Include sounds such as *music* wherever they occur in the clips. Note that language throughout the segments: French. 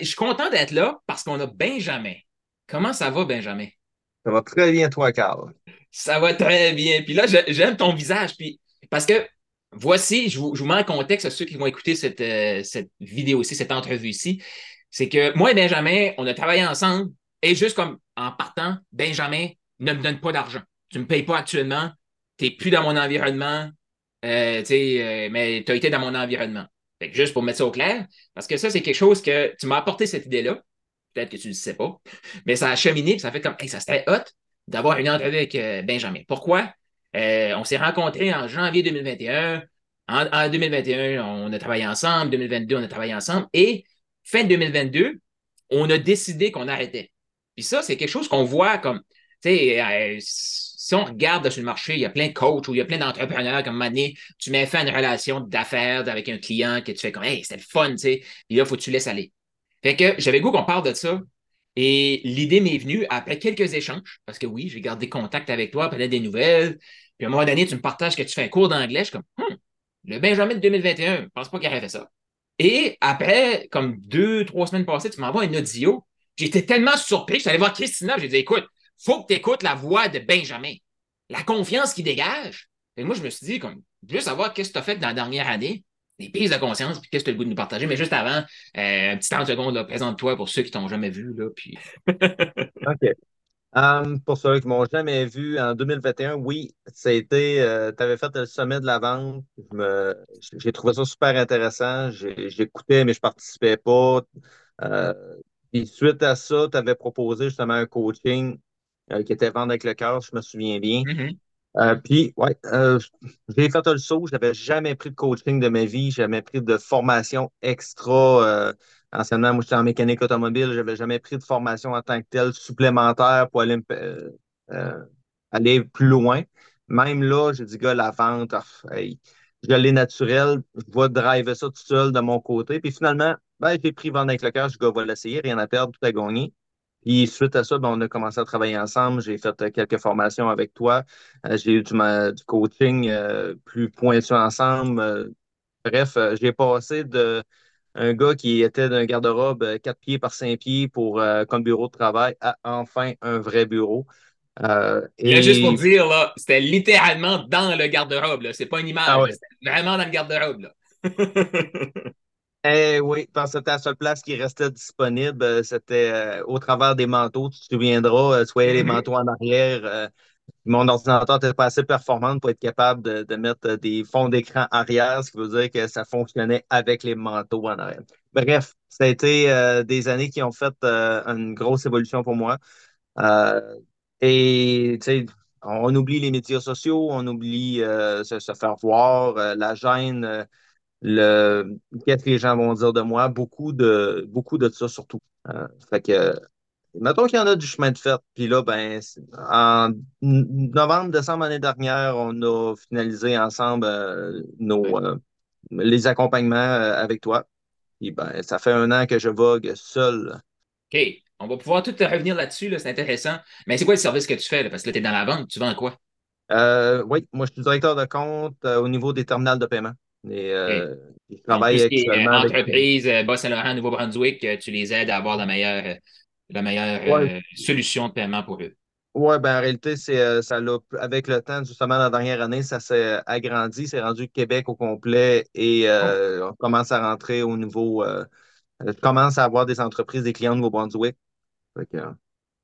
Je suis content d'être là parce qu'on a Benjamin. Comment ça va, Benjamin? Ça va très bien, toi, Carl. Ça va très bien. Puis là, j'aime ton visage. Puis parce que voici, je vous, mets en contexte à ceux qui vont écouter cette, euh, cette vidéo-ci, cette entrevue-ci. C'est que moi et Benjamin, on a travaillé ensemble et juste comme en partant, Benjamin ne me donne pas d'argent. Tu ne me payes pas actuellement. Tu n'es plus dans mon environnement. Euh, euh, mais tu as été dans mon environnement. Juste pour mettre ça au clair, parce que ça, c'est quelque chose que tu m'as apporté cette idée-là. Peut-être que tu ne le sais pas, mais ça a cheminé, ça fait comme, ça serait hot d'avoir une entrevue avec euh, Benjamin. Pourquoi? on s'est rencontrés en janvier 2021. En, en, 2021, on a travaillé ensemble. 2022, on a travaillé ensemble. Et fin 2022, on a décidé qu'on arrêtait. Puis ça, c'est quelque chose qu'on voit comme, tu sais, si on regarde sur le marché, il y a plein de coachs ou il y a plein d'entrepreneurs comme Mané, tu mets fin à une relation d'affaires avec un client que tu fais comme Hey, c'était le fun, tu sais, puis là, il faut que tu laisses aller. Fait que j'avais goût qu'on parle de ça. Et l'idée m'est venue après quelques échanges, parce que oui, j'ai gardé contact avec toi, peut-être des nouvelles. Puis à un moment donné, tu me partages que tu fais un cours d'anglais. Je suis comme, hum, le Benjamin de 2021, je pense pas qu'il aurait fait ça. Et après, comme deux, trois semaines passées, tu m'envoies un audio. J'étais tellement surpris, je suis allé voir Christina, j'ai dit, écoute, faut que tu écoutes la voix de Benjamin. La confiance qu'il dégage. Et moi, je me suis dit, comme, je veux savoir qu'est-ce que tu as fait dans la dernière année, des prises de conscience, puis qu'est-ce que tu as le goût de nous partager. Mais juste avant, euh, un petit 30 secondes, présente-toi pour ceux qui t'ont jamais vu. Là, puis... *laughs* OK. Um, pour ceux qui m'ont jamais vu, en 2021, oui, c'était, euh, tu avais fait le sommet de la vente. J'ai trouvé ça super intéressant. J'écoutais, mais je participais pas. Euh, et suite à ça, tu avais proposé justement un coaching euh, qui était Vendre avec le cœur, je me souviens bien. Mm-hmm. Euh, puis, ouais, euh, j'ai fait le saut. Je n'avais jamais pris de coaching de ma vie. Jamais pris de formation extra. anciennement, moi, j'étais en mécanique automobile. Je n'avais jamais pris de formation en tant que telle supplémentaire pour aller, aller plus loin. Même là, j'ai dit, gars, la vente, oh, je l'ai naturel. Je vais driver ça tout seul de mon côté. Puis finalement, ben, j'ai pris Vendre avec le cœur. Je dis, gars, va l'essayer. Rien à perdre, tout à gagner. Puis suite à ça, ben, on a commencé à travailler ensemble. J'ai fait euh, quelques formations avec toi. Euh, j'ai eu du, coaching euh, plus pointu ensemble. bref, j'ai passé de un gars qui était d'un garde-robe 4 pieds par 5 pieds pour comme bureau de travail à enfin un vrai bureau. et... juste pour dire, là, c'était littéralement dans le garde-robe. C'est pas une image. Ah c'était vraiment dans le garde-robe. *laughs* Eh oui, parce que c'était la seule place qui restait disponible. Euh, c'était euh, au travers des manteaux. Tu te souviendras, euh, soit les mm-hmm. manteaux en arrière. mon ordinateur n'était pas assez performant pour être capable de, mettre des fonds d'écran arrière, ce qui veut dire que ça fonctionnait avec les manteaux en arrière. Bref, ça a été des années qui ont fait une grosse évolution pour moi. et tu sais, on oublie les médias sociaux, on oublie se, se, faire voir, la gêne le qu'est-ce que les gens vont dire de moi, beaucoup de beaucoup de ça surtout. Euh, fait que mettons qu'il y en a du chemin de fait. Puis là, ben, en novembre, décembre l'année dernière, on a finalisé ensemble euh, nos euh, les accompagnements avec toi. Puis ben, ça fait un an que je vogue seul. OK. On va pouvoir tout revenir là-dessus, c'est intéressant. Mais c'est quoi le service que tu fais? Parce que là, tu es dans la vente, tu vends quoi? oui, moi, je suis directeur de compte au niveau des terminales de paiement. Et, euh, je travaille actuellement avec... Entreprise, euh, Bas-Saint-Laurent, Nouveau-Brunswick, euh, tu les aides à avoir la meilleure, la meilleure solution de paiement pour eux. Oui, ben en réalité, c'est ça avec le temps, justement, la dernière année, ça s'est agrandi, c'est rendu Québec au complet et oh. on commence à rentrer au niveau. je commence à avoir des entreprises, des clients de Nouveau-Brunswick.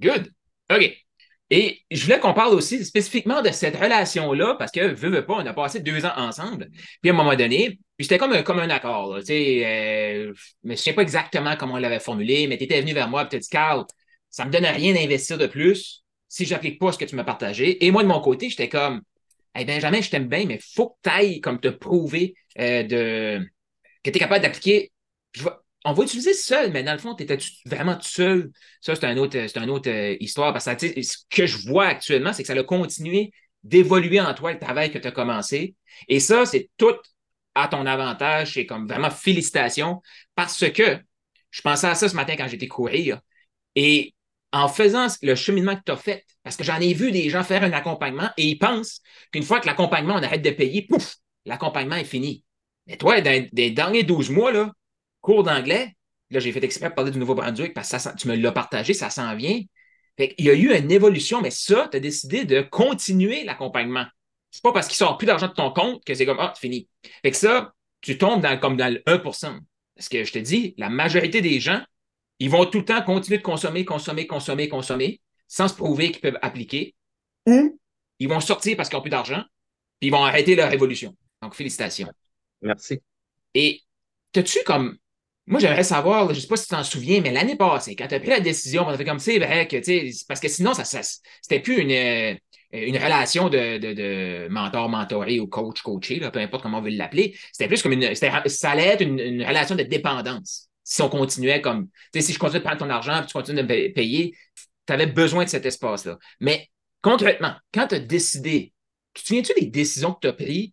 Good. OK. Et je voulais qu'on parle aussi spécifiquement de cette relation-là, parce que, veux, veux pas, on a passé deux ans ensemble. Puis à un moment donné, puis c'était comme, comme un accord, sais, euh, mais je sais pas exactement comment on l'avait formulé, mais tu étais venu vers moi et tu as dit, Carl, ça me donne rien d'investir de plus si j'applique pas ce que tu m'as partagé. Et moi, de mon côté, j'étais comme, hey Benjamin, je t'aime bien, mais faut que tu ailles comme te prouver euh, de, que tu es capable d'appliquer. On va utiliser seul, mais dans le fond, tu étais vraiment seul? Ça, c'est une autre, un autre euh, histoire. Parce que ce que je vois actuellement, c'est que ça a continué d'évoluer en toi le travail que tu as commencé. Et ça, c'est tout à ton avantage. C'est comme vraiment félicitations parce que je pensais à ça ce matin quand j'étais courir. Et en faisant le cheminement que tu as fait, parce que j'en ai vu des gens faire un accompagnement et ils pensent qu'une fois que l'accompagnement, on arrête de payer, pouf, l'accompagnement est fini. Mais toi, dans les derniers 12 mois, là, cours d'anglais, Là, j'ai fait exprès de parler du Nouveau-Brunswick parce que ça, tu me l'as partagé, ça s'en vient. Fait Il y a eu une évolution, mais ça, tu as décidé de continuer l'accompagnement. C'est pas parce qu'il sort plus d'argent de ton compte que c'est comme, ah, c'est fini. Fait que ça, tu tombes dans, comme dans le 1% Parce que je te dis, la majorité des gens, ils vont tout le temps continuer de consommer, consommer, consommer, consommer, sans se prouver qu'ils peuvent appliquer. Ou ils vont sortir parce qu'ils n'ont plus d'argent, puis ils vont arrêter leur évolution. Donc, félicitations. Merci. Et as-tu comme. Moi, j'aimerais savoir, je ne sais pas si tu t'en souviens, mais l'année passée, quand tu as pris la décision, on a fait comme c'est vrai que, tu sais, parce que sinon, ça, ça c'était plus une, euh, une relation de, de, de mentor-mentoré ou coach-coaché, peu importe comment on veut l'appeler. C'était plus comme une. Ça allait être une, une, relation de dépendance. Si on continuait comme. Tu sais, si je continue de prendre ton argent puis tu continues de me payer, tu avais besoin de cet espace-là. Mais concrètement, quand tu as décidé, tu te souviens-tu des décisions que tu as prises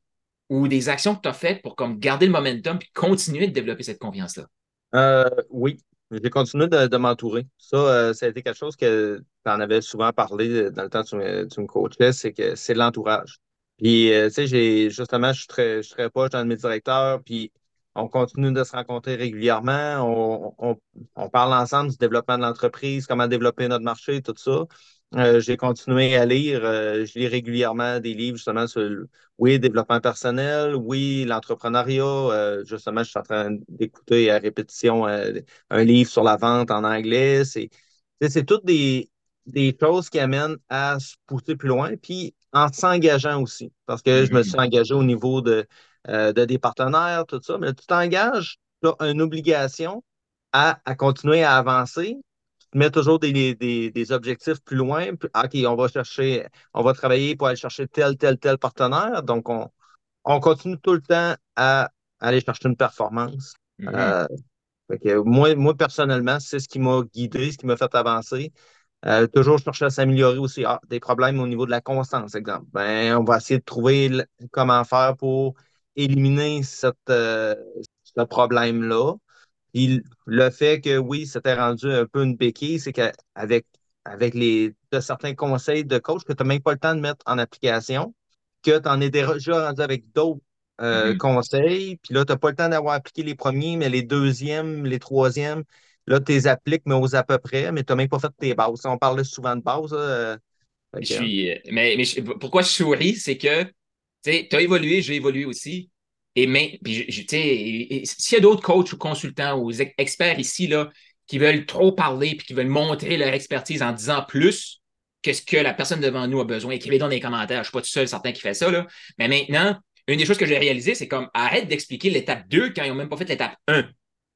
ou des actions que tu as faites pour comme garder le momentum et continuer de développer cette confiance-là? Euh, oui, j'ai continué de, m'entourer. Ça, euh, ça a été quelque chose que tu en avais souvent parlé dans le temps que tu me, coachais, c'est que c'est l'entourage. Puis, euh, tu sais, j'ai justement, je suis très, je suis très mes directeurs, puis on continue de se rencontrer régulièrement. On, on parle ensemble du développement de l'entreprise, comment développer notre marché, tout ça. Euh, j'ai continué à lire. Euh, je lis régulièrement des livres justement sur, oui, développement personnel, oui, l'entrepreneuriat. Euh, justement, je suis en train d'écouter à répétition un livre sur la vente en anglais. C'est, c'est toutes des, des choses qui amènent à se pousser plus loin, puis en s'engageant aussi. Parce que je me suis mm-hmm. engagé au niveau de, de des partenaires, tout ça, mais tu t'engages, tu as une obligation à, à continuer à avancer, mets toujours des, des, objectifs plus loin. OK, on va chercher, on va travailler pour aller chercher tel, tel, tel partenaire. Donc, on, on continue tout le temps à aller chercher une performance. Mm-hmm. Euh, moi, moi, personnellement, c'est ce qui m'a guidé, ce qui m'a fait avancer. Euh, toujours chercher à s'améliorer aussi. Ah, des problèmes au niveau de la constance, exemple. Ben, on va essayer de trouver comment faire pour éliminer cette, euh, ce problème-là le fait que oui, c'était rendu un peu une béquille, c'est qu'avec avec les certains conseils de coach que tu n'as même pas le temps de mettre en application, que tu en es déjà rendu avec d'autres euh, mm-hmm. conseils, puis là, tu n'as pas le temps d'avoir appliqué les premiers, mais les deuxièmes, les troisièmes, là, tu les appliques, mais aux à peu près, mais tu n'as même pas fait tes bases. On parlait souvent de bases. Euh, je suis, euh, mais, mais pourquoi je souris, c'est que tu as évolué, j'ai évolué aussi. Et mais, s'il y a d'autres coachs ou consultants ou experts ici là, qui veulent trop parler puis qui veulent montrer leur expertise en disant plus que ce que la personne devant nous a besoin, écrivez dans les commentaires. Je ne suis pas tout seul certain qui fait ça. Là. Mais maintenant, une des choses que j'ai réalisées, c'est comme arrête d'expliquer l'étape 2 quand ils n'ont même pas fait l'étape 1.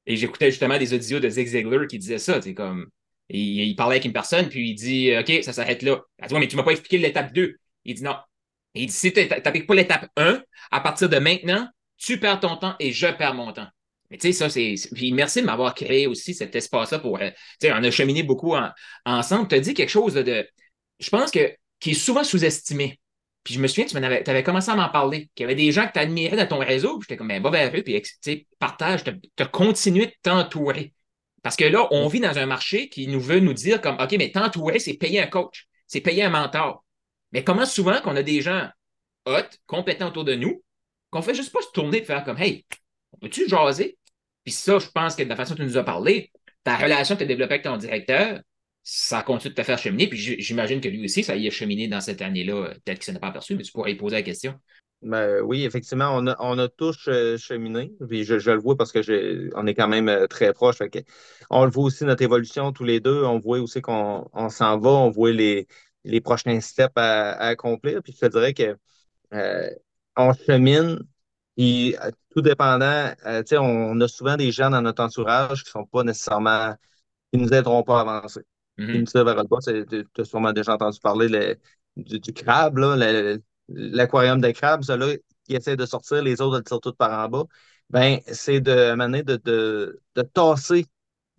Et j'écoutais justement des audios de Zig Ziglar qui disaient ça. C'est comme. il, parlait avec une personne, puis il dit OK, ça s'arrête là. Elle dit mais tu ne m'as pas expliqué l'étape 2. Il dit non. il dit si tu n'appliques pas l'étape 1, à partir de maintenant, tu perds ton temps et je perds mon temps. Mais tu sais, ça, c'est. Puis merci de m'avoir créé aussi cet espace-là pour. Euh, tu sais, on a cheminé beaucoup ensemble. Tu as dit quelque chose de. Je pense que qui est souvent sous-estimé. Puis je me souviens, tu avais, avais, commencé à m'en parler, qu'il y avait des gens que tu admirais dans ton réseau, j'étais comme, ben, va vers eux, puis tu sais, partage, tu as continué de t'entourer. Parce que là, on vit dans un marché qui nous veut nous dire comme, OK, mais t'entourer, c'est payer un coach, c'est payer un mentor. Mais comment souvent qu'on a des gens hot, compétents autour de nous, qu'on fait juste pas se tourner et faire comme Hey, on peut-tu jaser? Puis ça, je pense que de la façon dont tu nous as parlé, ta relation que tu as développée avec ton directeur, ça continue de te faire cheminer. Puis j'imagine que lui aussi, ça y est cheminé dans cette année-là. Peut-être qu'il s'en pas aperçu, mais tu pourrais y poser la question. Ben, oui, effectivement, on a, on a tous cheminé. Puis je, le vois parce que on est quand même euh, très proches. on le voit aussi, notre évolution tous les deux. On voit aussi qu'on s'en va. On voit les, les prochains steps à, accomplir. Puis je te dirais que euh, on chemine, et euh, tout dépendant, euh, on a souvent des gens dans notre entourage qui ne sont pas nécessairement, qui ne nous aideront pas à avancer. Nous tirent vers le bas. Tu as sûrement déjà entendu parler du, crabe, l'aquarium des crabes, ceux-là qui essaient de sortir, les autres, le tirent tout par en bas. Ben, c'est de mener de, de, de tasser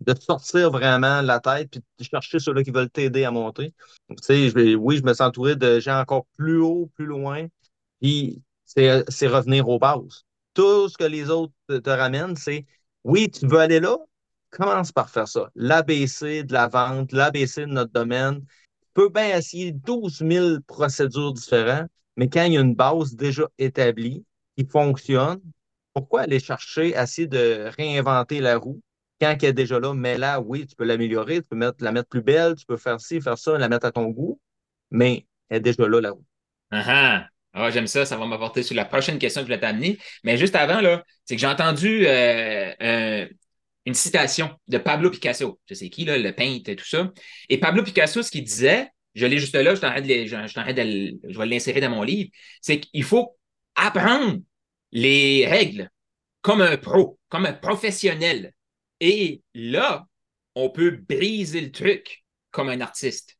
de sortir vraiment la tête puis de chercher ceux-là qui veulent t'aider à monter. Tu sais, oui, je me sens entouré de gens encore plus haut, plus loin. Puis c'est revenir aux bases. Tout ce que les autres te, ramènent, c'est oui, tu veux aller là, commence par faire ça. L'ABC de la vente, l'ABC de notre domaine. Tu peux bien essayer 12 000 procédures différentes, mais quand il y a une base déjà établie qui fonctionne, pourquoi aller chercher, essayer de réinventer la roue? Quand elle est déjà là, mais là, oui, tu peux l'améliorer, tu peux la mettre plus belle, tu peux faire ci, faire ça, la mettre à ton goût, mais elle est déjà là, la roue. Ah, ah. Ah j'aime ça, ça va m'apporter sur la prochaine question que je vais t'amener. Mais juste avant, là, c'est que j'ai entendu euh, euh, une citation de Pablo Picasso. Je sais qui, là, le peintre et tout ça. Et Pablo Picasso, ce qu'il disait, je l'ai juste là, je de, je, de, je vais l'insérer dans mon livre, c'est qu'il faut apprendre les règles comme un pro, comme un professionnel. Et là, on peut briser le truc comme un artiste.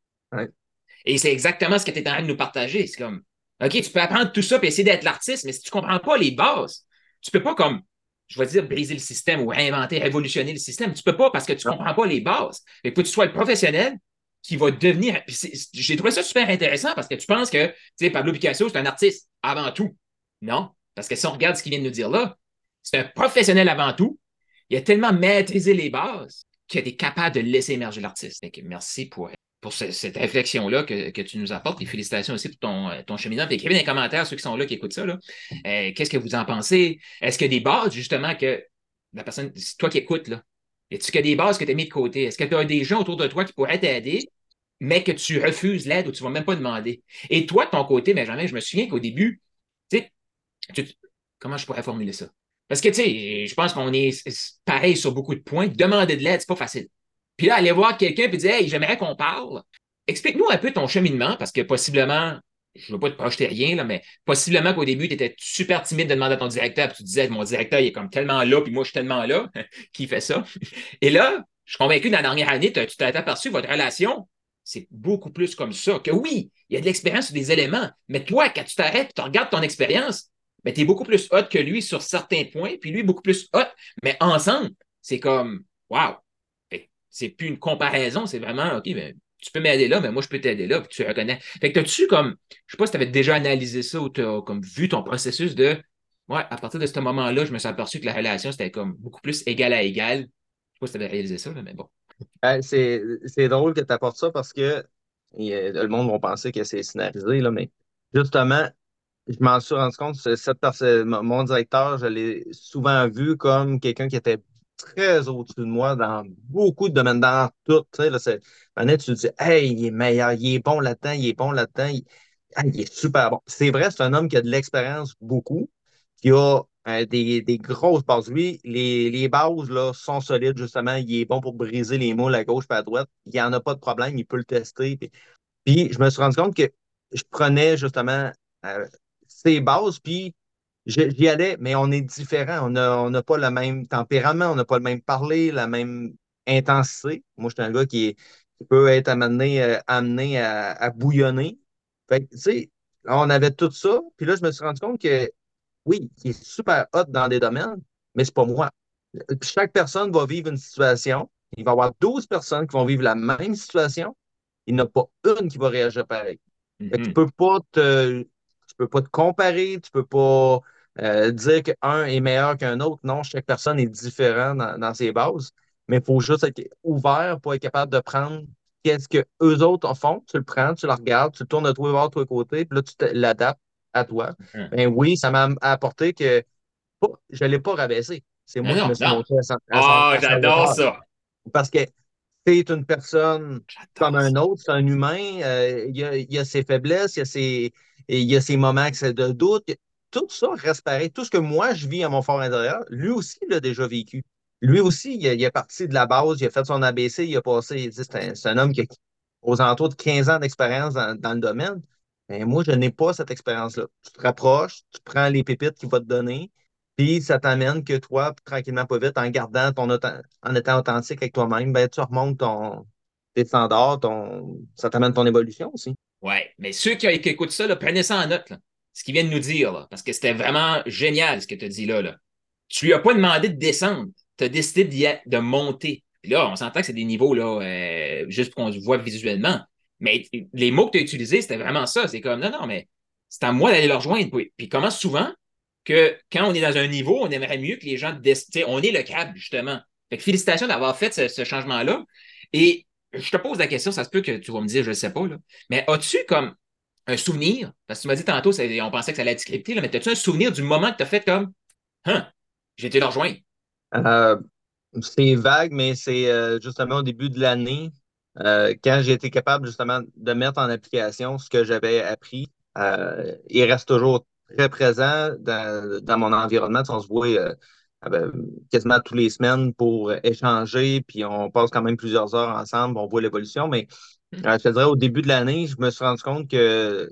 Et c'est exactement ce que tu es en train de nous partager. C'est comme, OK, tu peux apprendre tout ça et essayer d'être l'artiste, mais si tu ne comprends pas les bases, tu ne peux pas comme, je vais dire, briser le système ou réinventer, révolutionner le système. Tu ne peux pas parce que tu ne comprends pas les bases. Il faut que tu sois le professionnel qui va devenir. J'ai trouvé ça super intéressant parce que tu penses que, tu sais, Pablo Picasso, c'est un artiste avant tout. Non, parce que si on regarde ce qu'il vient de nous dire là, c'est un professionnel avant tout. Il a tellement maîtrisé les bases qu'il est capable de laisser émerger l'artiste. Merci pour, pour cette réflexion-là que, tu nous apportes. Et félicitations aussi pour ton, ton cheminement. écrivez dans les commentaires, ceux qui sont là, qui écoutent ça. Euh, qu'est-ce que vous en pensez? Est-ce qu'il y a des bases, justement, que la personne, toi qui écoutes, là, est-ce qu'il y a des bases que tu as mis de côté? Est-ce que tu as des gens autour de toi qui pourraient t'aider, mais que tu refuses l'aide ou tu ne vas même pas demander? Et toi, de ton côté, Benjamin, je me souviens qu'au début, tu sais, comment je pourrais formuler ça? Parce que, tu sais, je pense qu'on est pareil sur beaucoup de points. Demander de l'aide, c'est pas facile. Puis là, aller voir quelqu'un et dire, hey, j'aimerais qu'on parle. Explique-nous un peu ton cheminement, parce que possiblement, je ne veux pas te projeter rien, là, mais possiblement qu'au début, tu étais super timide de demander à ton directeur, puis tu disais, mon directeur, il est comme tellement là, puis moi, je suis tellement là, *laughs* qui fait ça. *laughs* Et là, je suis convaincu dans la dernière année, tu t'es aperçu votre relation, c'est beaucoup plus comme ça. Que oui, il y a de l'expérience sur des éléments, mais toi, quand tu t'arrêtes, tu regardes ton expérience, ben, tu es beaucoup plus hot que lui sur certains points, puis lui beaucoup plus hot, mais ensemble, c'est comme, wow. C'est plus une comparaison, c'est vraiment, OK, ben, tu peux m'aider là, mais moi, je peux t'aider là, puis tu reconnais. Fait que tu comme, je sais pas si tu avais déjà analysé ça ou tu as comme vu ton processus de, ouais, à partir de ce moment-là, je me suis aperçu que la relation, c'était comme beaucoup plus égal à égal. Je sais pas si tu avais réalisé ça, mais bon. c'est drôle que tu apportes ça parce que le monde va penser que c'est scénarisé, là, mais justement, je m'en suis rendu compte, cette personne, mon directeur, je l'ai souvent vu comme quelqu'un qui était très au-dessus de moi dans beaucoup de domaines, dans tout. Tu là, tu te dis, hey, il est meilleur, il est bon là-dedans, il est bon là-dedans, il, est super bon. C'est vrai, c'est un homme qui a de l'expérience beaucoup, qui a euh, des, grosses bases. Lui, les, les bases là, sont solides, justement. Il est bon pour briser les moules à gauche et à droite. Il n'y en a pas de problème, il peut le tester. Puis, je me suis rendu compte que je prenais justement euh, ses bases, puis j'y allais, mais on est différent. On n'a pas le même tempérament, on n'a pas le même parler, la même intensité. Moi, je suis un gars qui, peut être amené, euh, amené à, bouillonner. Fait tu sais, on avait tout ça, puis là, je me suis rendu compte que oui, il est super hot dans des domaines, mais c'est pas moi. Chaque personne va vivre une situation. Il va y avoir 12 personnes qui vont vivre la même situation. Il n'y en a pas une qui va réagir pareil. Tu ne mm-hmm. peux pas te peux pas te comparer, tu peux pas euh, dire qu'un est meilleur qu'un autre. Non, chaque personne est différente dans, ses bases, mais il faut juste être ouvert pour être capable de prendre qu'est-ce que eux autres font. Tu le prends, tu le regardes, tu le tournes de toi vers toi côté, puis là, tu l'adaptes à toi. Mm-hmm. Ben oui, ça m'a apporté que je ne l'ai pas rabaissé. C'est moi qui me suis montré à, Ah, j'adore ça. Parce que c'est une personne comme un autre, c'est un humain, euh, il, a, il, a, ses faiblesses, il a ses, il y a ces moments de doute. Tout ça reste pareil. Tout ce que moi, je vis à mon fort intérieur, lui aussi l'a déjà vécu. Lui aussi, il, est parti de la base, il a fait son ABC, il a passé. C'est un, homme qui a aux alentours de 15 ans d'expérience dans, le domaine. Mais moi, je n'ai pas cette expérience-là. Tu te rapproches, tu prends les pépites qu'il va te donner, puis ça t'amène que toi, tranquillement, pas vite, en gardant ton en étant authentique avec toi-même, ben, tu remontes ton, tes standards, ton, ça t'amène ton évolution aussi. Oui, mais ceux qui, écoutent ça, prenez ça en note, ce qu'ils viennent nous dire, parce que c'était vraiment génial ce que tu as dit là, là. Tu lui as pas demandé de descendre, tu as décidé de monter. Puis là, on s'entend que c'est des niveaux là, euh, juste pour qu'on voit visuellement. Mais les mots que tu as utilisés, c'était vraiment ça. C'est comme non, non, mais c'est à moi d'aller le rejoindre. Puis, comment souvent que quand on est dans un niveau, on aimerait mieux que les gens. On est le câble, justement. Fait que félicitations d'avoir fait ce, ce changement-là. Et je te pose la question, ça se peut que tu vas me dire, je ne sais pas, là, mais as-tu comme un souvenir, parce que tu m'as dit tantôt, on pensait que ça allait être scripté, mais as-tu un souvenir du moment que tu as fait comme, hein, j'ai été le rejoindre? Euh, C'est vague, mais c'est euh, justement au début de l'année, euh, quand j'ai été capable justement de mettre en application ce que j'avais appris. Euh, il reste toujours très présent dans, mon environnement. On se voit quasiment tous les semaines pour échanger, puis on passe quand même plusieurs heures ensemble, on voit l'évolution. Mais euh, je te dirais, au début de l'année, je me suis rendu compte que,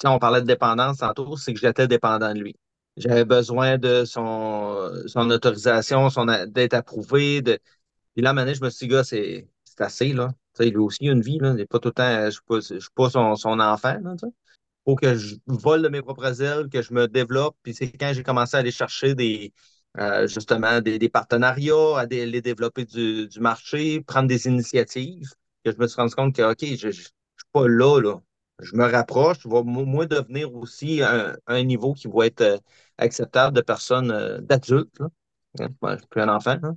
sais, on parlait de dépendance tantôt, c'est que j'étais dépendant de lui. J'avais besoin de son, son autorisation, son, d'être approuvé. Puis là, à je me suis dit, gars, c'est, c'est assez, là. Tu sais, lui aussi, il a une vie, là. Il pas tout le temps, je ne suis pas, je suis pas son, son enfant, là, tu sais faut que je vole de mes propres ailes, que je me développe. Puis c'est quand j'ai commencé à aller chercher des, euh, justement des, des partenariats, à aller développer du, du, marché, prendre des initiatives, que je me suis rendu compte que, OK, je ne suis pas là, là. Je me rapproche, je vais moi devenir aussi un, un, niveau qui va être euh, acceptable de personnes, euh, d'adultes. Hein, je suis plus un enfant. Hein.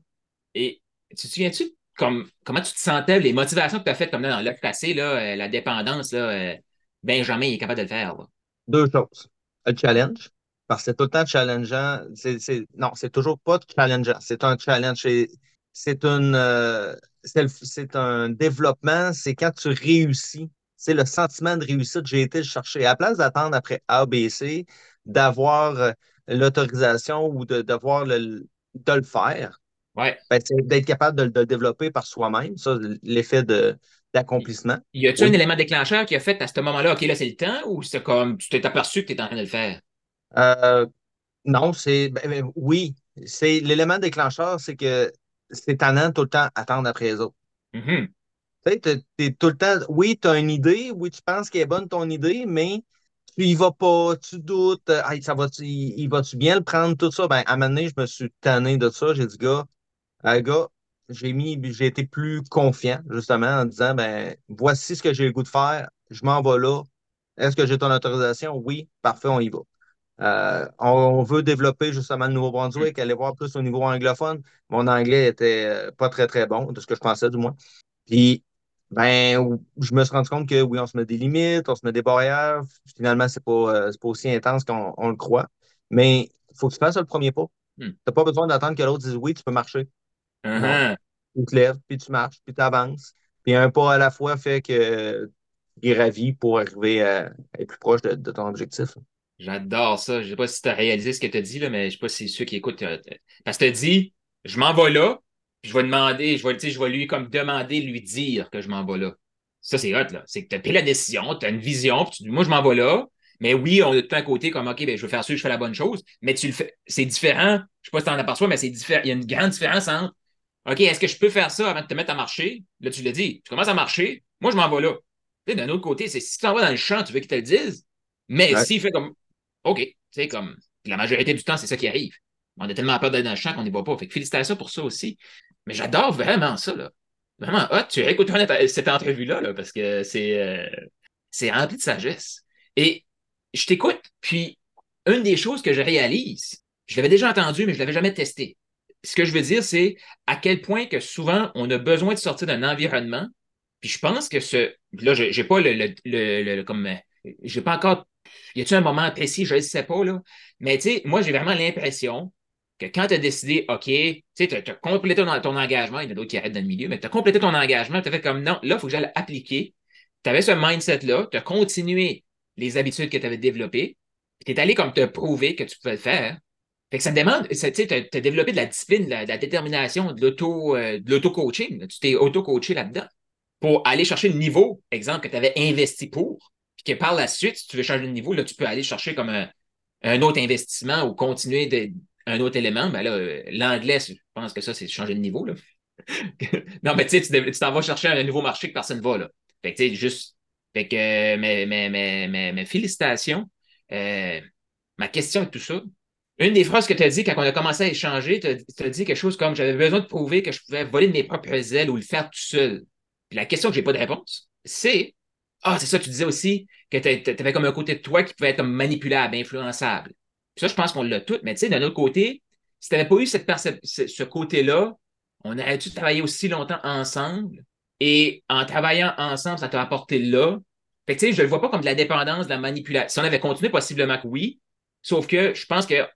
Et tu te souviens-tu comme, comment tu te sentais, les motivations que tu as faites comme dans le passé, là, la dépendance, là, Benjamin est capable de le faire. Là? Deux choses. Un challenge, parce que c'est tout le temps challengeant. C'est, c'est, non, c'est toujours pas challengeant. C'est un challenge. C'est, euh, un développement. C'est quand tu réussis. C'est le sentiment de réussite. J'ai été le chercher. À la place d'attendre après A, B, C, d'avoir euh, l'autorisation ou de, devoir le, de le faire. Ouais. Ben, c'est d'être capable de, de, le développer par soi-même. Ça, l'effet de, d'accomplissement. Y a-t-il oui. un élément déclencheur qui a fait à ce moment-là, OK, là, c'est le temps, ou c'est comme tu t'es aperçu que tu es en train de le faire? Euh, non, c'est. Ben, ben, oui. C'est l'élément déclencheur, c'est que c'est tannant tout le temps attendre après les autres. Mm-hmm. Tu sais, es tout le temps. Oui, tu as une idée, oui, tu penses qu'elle est bonne ton idée, mais tu y vas pas, tu doutes, hey, ça va il, il va-tu bien le prendre, tout ça? Ben, à un moment donné, je me suis tanné de ça. J'ai dit, gars, hey, gars, j'ai mis, j'ai été plus confiant, justement, en disant, ben, voici ce que j'ai le goût de faire, je m'en vais là. Est-ce que j'ai ton autorisation? Oui, parfait, on y va. Euh, on, veut développer justement le Nouveau-Brunswick, aller voir plus au niveau anglophone. Mon anglais était pas très, très bon, de ce que je pensais du moins. Puis, ben, je me suis rendu compte que oui, on se met des limites, on se met des barrières. Finalement, c'est pas, pas aussi intense qu'on on le croit. Mais il faut que tu fasses le premier pas. Hmm. Tu n'as pas besoin d'attendre que l'autre dise oui, tu peux marcher. Uh-huh. Tu te lèves, puis tu marches, puis tu avances. Puis un pas à la fois fait que tu es ravi pour arriver à être plus proche de, de ton objectif. J'adore ça. Je ne sais pas si tu as réalisé ce que tu as dit, là, mais je ne sais pas si ceux qui écoutent. Parce que tu as dit, je m'en vais là, puis je vais demander, je vais, je vais lui comme demander, lui dire que je m'en vais là. Ça, c'est hot, là. C'est que tu as pris la décision, tu as une vision, puis tu dis, moi, je m'en vais là. Mais oui, on a tout un côté comme, OK, ben, je veux faire ça, je fais la bonne chose. Mais tu le fais. C'est différent. Je ne sais pas si tu en aperçois, mais c'est différent. Il y a une grande différence entre OK, est-ce que je peux faire ça avant de te mettre à marcher? Là, tu l'as dit. Tu commences à marcher. Moi, je m'en vais là. D'un autre côté, c'est si tu t'en vas dans le champ, tu veux qu'il te le dise. Mais ouais. s'il fait comme OK, sais, comme la majorité du temps, c'est ça qui arrive. On a tellement peur d'être dans le champ qu'on n'y va pas. Fait que félicitations pour ça aussi. Mais j'adore vraiment ça, là. Vraiment, ah, tu écoutes cette entrevue-là, là, parce que c'est euh, c'est rempli de sagesse. Et je t'écoute, puis une des choses que je réalise, je l'avais déjà entendu, mais je ne l'avais jamais testé. Ce que je veux dire, c'est à quel point que souvent on a besoin de sortir d'un environnement. Puis je pense que ce. Là, je n'ai pas le, le, le, le comme. J'ai pas encore y a-t-il un moment précis? Je ne sais pas, là. Mais tu sais, moi, j'ai vraiment l'impression que quand tu as décidé, OK, tu as complété ton, engagement, il y en a d'autres qui arrêtent dans le milieu, mais tu as complété ton engagement, tu as fait comme non, là, il faut que j'aille appliquer. Tu avais ce mindset-là, tu as continué les habitudes que tu avais développées, tu es allé comme te prouver que tu pouvais le faire. Fait que ça demande, tu as, développé de la discipline, de la, de détermination, de l'auto-coaching. Euh, tu t'es auto-coaché là-dedans pour aller chercher le niveau, exemple, que tu avais investi pour puis que par la suite, si tu veux changer de niveau, là, tu peux aller chercher comme un, un autre investissement ou continuer de, un autre élément. Ben là, l'anglais, je pense que ça, c'est changer de niveau. Là. *laughs* non, mais tu sais, tu t'en vas chercher un nouveau marché que personne ne va. Là. Fait que tu juste. Fait que, mais, mais, mais, mais, félicitations. Euh, ma question est tout ça. Une des phrases que tu as dit quand on a commencé à échanger, tu as, as, dit quelque chose comme j'avais besoin de prouver que je pouvais voler de mes propres ailes ou le faire tout seul. Puis la question que j'ai pas de réponse, c'est ah, c'est ça, tu disais aussi que tu avais comme un côté de toi qui pouvait être manipulable, influençable. Puis ça, je pense qu'on l'a tout. Mais tu sais, d'un autre côté, si tu n'avais pas eu cette ce côté-là, on aurait dû travailler aussi longtemps ensemble? Et en travaillant ensemble, ça t'a apporté là. Fait tu sais, je ne le vois pas comme de la dépendance, de la manipulation. Si on avait continué, possiblement que oui. Sauf que je pense que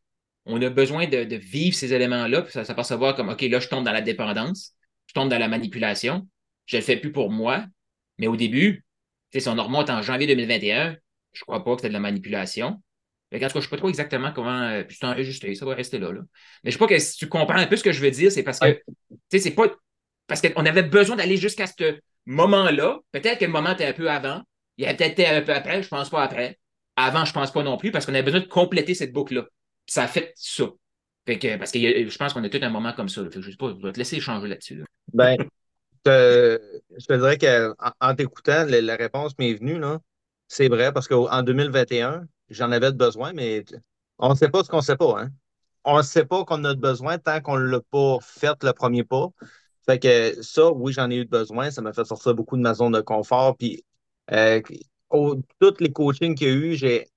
on a besoin de, vivre ces éléments-là, puis ça s'apercevoir comme, OK, là, je tombe dans la dépendance, je tombe dans la manipulation, je ne le fais plus pour moi. Mais au début, si on remonte en janvier 2021, je ne crois pas que c'était de la manipulation. En tout cas, je ne sais pas trop exactement comment. Euh, puis c'est enregistré, ça va rester là, là. Mais je ne sais pas que si tu comprends un peu ce que je veux dire, c'est parce que, tu sais, c'est pas. Parce qu'on avait besoin d'aller jusqu'à ce moment-là. Peut-être que le moment était un peu avant. Il y a peut-être un peu après, je ne pense pas après. Avant, je ne pense pas non plus, parce qu'on avait besoin de compléter cette boucle-là. Ça a fait ça. Fait que, parce que je pense qu'on a tout un moment comme ça. je ne sais pas, je vais te laisser échanger là-dessus. Ben, je te dirais qu'en en, t'écoutant, la, réponse m'est venue. C'est vrai, parce qu'en 2021, j'en avais besoin, mais on ne sait pas ce qu'on ne sait pas. Hein? On ne sait pas qu'on a besoin tant qu'on ne l'a pas fait le premier pas. Fait que ça, oui, j'en ai eu besoin. Ça m'a fait sortir beaucoup de ma zone de confort. Puis, euh, tous les coachings qu'il y a eu, j'ai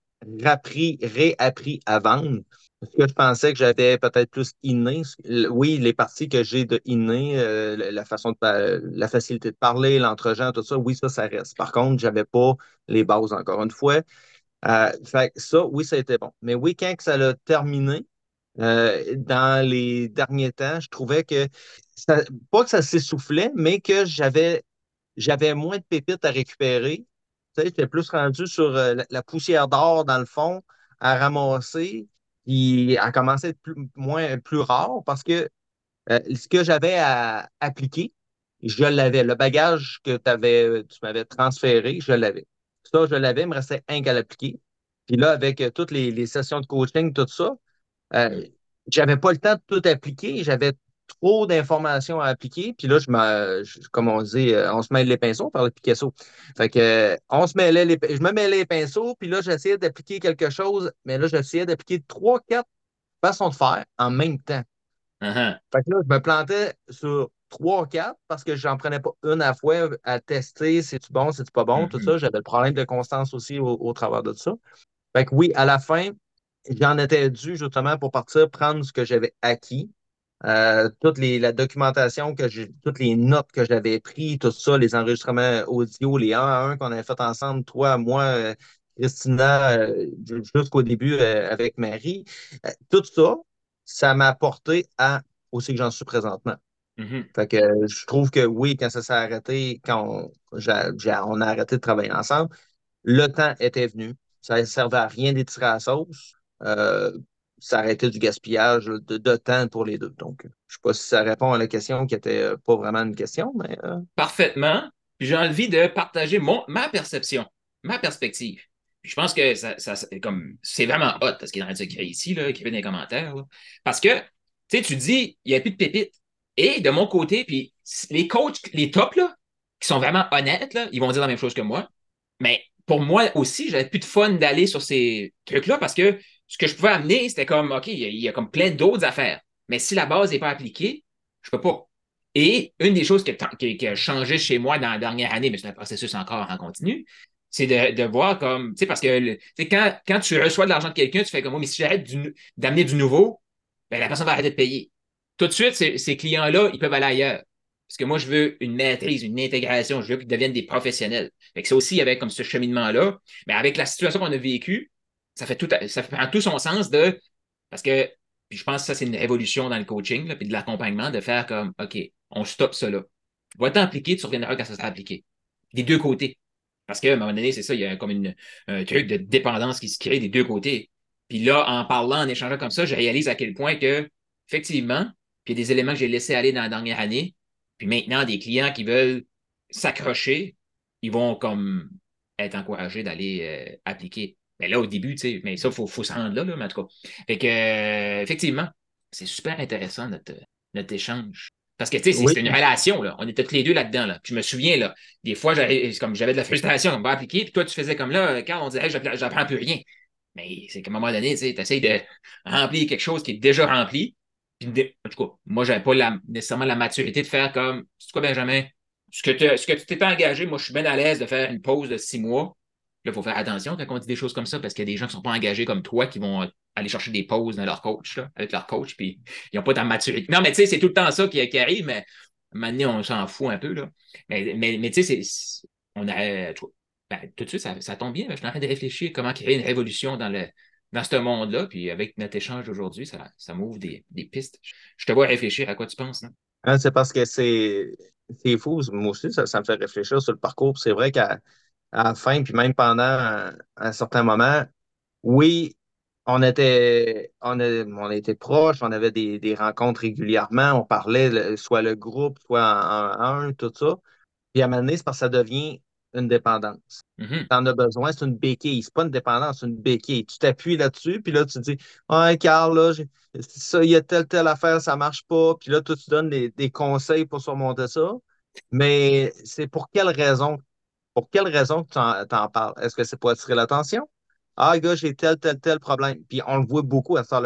appris, réappris à vendre. Parce que je pensais que j'avais peut-être plus inné. Oui, les parties que j'ai de inné, euh, la façon de la facilité de parler, l'entre-gens, tout ça, oui, ça, ça reste. Par contre, je n'avais pas les bases encore une fois. Euh, ça, oui, ça a été bon. Mais oui, quand ça a terminé, euh, dans les derniers temps, je trouvais que pas que ça s'essoufflait, mais que j'avais j'avais moins de pépites à récupérer. Tu sais, j'étais plus rendu sur la poussière d'or dans le fond à ramasser il a commencé à être plus, moins, plus rare parce que euh, ce que j'avais à appliquer, je l'avais. Le bagage que avais, tu m'avais transféré, je l'avais. Ça, je l'avais, il me restait un qu'à l'appliquer. Puis là, avec euh, toutes les, sessions de coaching, tout ça, euh, j'avais pas le temps de tout appliquer. J'avais trop d'informations à appliquer. Puis là, je me, comme on dit, euh, on se mêle les pinceaux par le Picasso. Fait que, on se mêlait les, je me mêlais les pinceaux, puis là, j'essayais d'appliquer quelque chose, mais là, j'essayais d'appliquer trois, quatre façons de faire en même temps. Uh-huh. Fait que là, je me plantais sur trois, quatre parce que j'en prenais pas une à la fois à tester, c'est-tu bon, c'est-tu pas bon, tout mm-hmm. ça. J'avais le problème de constance aussi au, au travers de ça. Fait que oui, à la fin, j'en étais dû justement pour partir prendre ce que j'avais acquis, euh, toute les, la documentation, que j'ai, toutes les notes que j'avais prises, tout ça, les enregistrements audio, les 1 à 1 qu'on avait fait ensemble, toi, moi, euh, Christina, euh, jusqu'au début avec Marie, tout ça, ça m'a apporté à aussi que j'en suis présentement. Mm-hmm. Fait que je trouve que oui, quand ça s'est arrêté, quand on, on a arrêté de travailler ensemble, le temps était venu. Ça ne servait à rien d'étirer à la sauce ça arrêtait du gaspillage de, temps pour les deux. Donc, je ne sais pas si ça répond à la question qui n'était euh, pas vraiment une question, mais. Euh. Parfaitement. Puis j'ai envie de partager mon, ma perception, ma perspective. je pense que ça, comme c'est vraiment hot ce qu'il est en train de créer ici, là, qui fait des commentaires. Parce que tu sais, tu dis, il n'y a plus de pépites. Et de mon côté, puis les coachs, les tops, là, qui sont vraiment honnêtes, là, ils vont dire la même chose que moi. Mais pour moi aussi, j'avais plus de fun d'aller sur ces trucs-là parce que ce que je pouvais amener, c'était comme, OK, il y, a, comme plein d'autres affaires. Mais si la base n'est pas appliquée, je peux pas. Et une des choses qui, a changé chez moi dans la dernière année, mais c'est un processus encore en continu, c'est de, voir comme, tu sais, parce que quand, quand tu reçois de l'argent de quelqu'un, tu fais comme, moi, mais si j'arrête d'amener du nouveau, ben, la personne va arrêter de payer. Tout de suite, ces, clients-là, ils peuvent aller ailleurs. Parce que moi, je veux une maîtrise, une intégration, je veux qu'ils deviennent des professionnels. Fait que c'est aussi avec comme ce cheminement-là. Mais avec la situation qu'on a vécue, ça fait tout, ça prend tout son sens de. Parce que, puis je pense que ça, c'est une révolution dans le coaching, puis de l'accompagnement, de faire comme, OK, on stoppe cela. Va t'impliquer, tu reviendras quand ça sera appliqué. Des deux côtés. Parce qu'à un moment donné, c'est ça, il y a comme une, un truc de dépendance qui se crée des deux côtés. Puis là, en parlant, en échangeant comme ça, je réalise à quel point que, effectivement, puis il y a des éléments que j'ai laissés aller dans la dernière année, puis maintenant, des clients qui veulent s'accrocher, ils vont comme être encouragés d'aller euh, appliquer. Mais là, au début, tu sais, mais ça, il faut, faut, se rendre là, là, mais en tout cas. Fait que, euh, effectivement, c'est super intéressant notre, notre échange. Parce que, tu sais, c'est une relation, là. On était tous les deux là-dedans, là. Puis je me souviens, là, des fois, comme j'avais de la frustration, on va appliquer, puis toi, tu faisais comme là, quand on dirait, j'apprends plus rien. Mais c'est qu'à un moment donné, tu essaies de remplir quelque chose qui est déjà rempli. Puis, en tout cas, moi, j'avais pas la, nécessairement la maturité de faire comme, c'est quoi, Benjamin? Ce que, ce que tu t'es engagé, moi, je suis bien à l'aise de faire une pause de six mois il faut faire attention quand on dit des choses comme ça parce qu'il y a des gens qui ne sont pas engagés comme toi qui vont aller chercher des pauses dans leur coach, avec leur coach, puis ils n'ont pas ta. Non, mais tu sais, c'est tout le temps ça qui, arrive, mais maintenant, on s'en fout un peu. Là. Mais, mais, tu sais, on a. Ben, tout de suite, ça, tombe bien. Je suis en train de réfléchir comment créer une révolution dans le, dans ce monde-là. Puis avec notre échange d'aujourd'hui, ça, ça m'ouvre des, pistes. Je te vois réfléchir à quoi tu penses. Hein, c'est parce que c'est fou. Moi aussi, ça, me fait réfléchir sur le parcours. C'est vrai qu'à la fin, puis même pendant un, certain moment, oui, on était, on, on était proches, on avait des, rencontres régulièrement, on parlait soit le groupe, soit en, un, tout ça. Puis à un moment donné, c'est parce que ça devient une dépendance. Mm-hmm. Tu en as besoin, c'est une béquille. C'est pas une dépendance, c'est une béquille. Tu t'appuies là-dessus, puis là, tu dis Ouais, Carl, là, ça, il y a telle, telle affaire, ça marche pas. Puis là, toi, tu donnes des, conseils pour surmonter ça. Mais c'est pour quelle raison? Pour quelle raison tu en, parles? Est-ce que c'est pour attirer l'attention? Ah, gars, j'ai tel, tel, tel problème. Puis on le voit beaucoup à ça,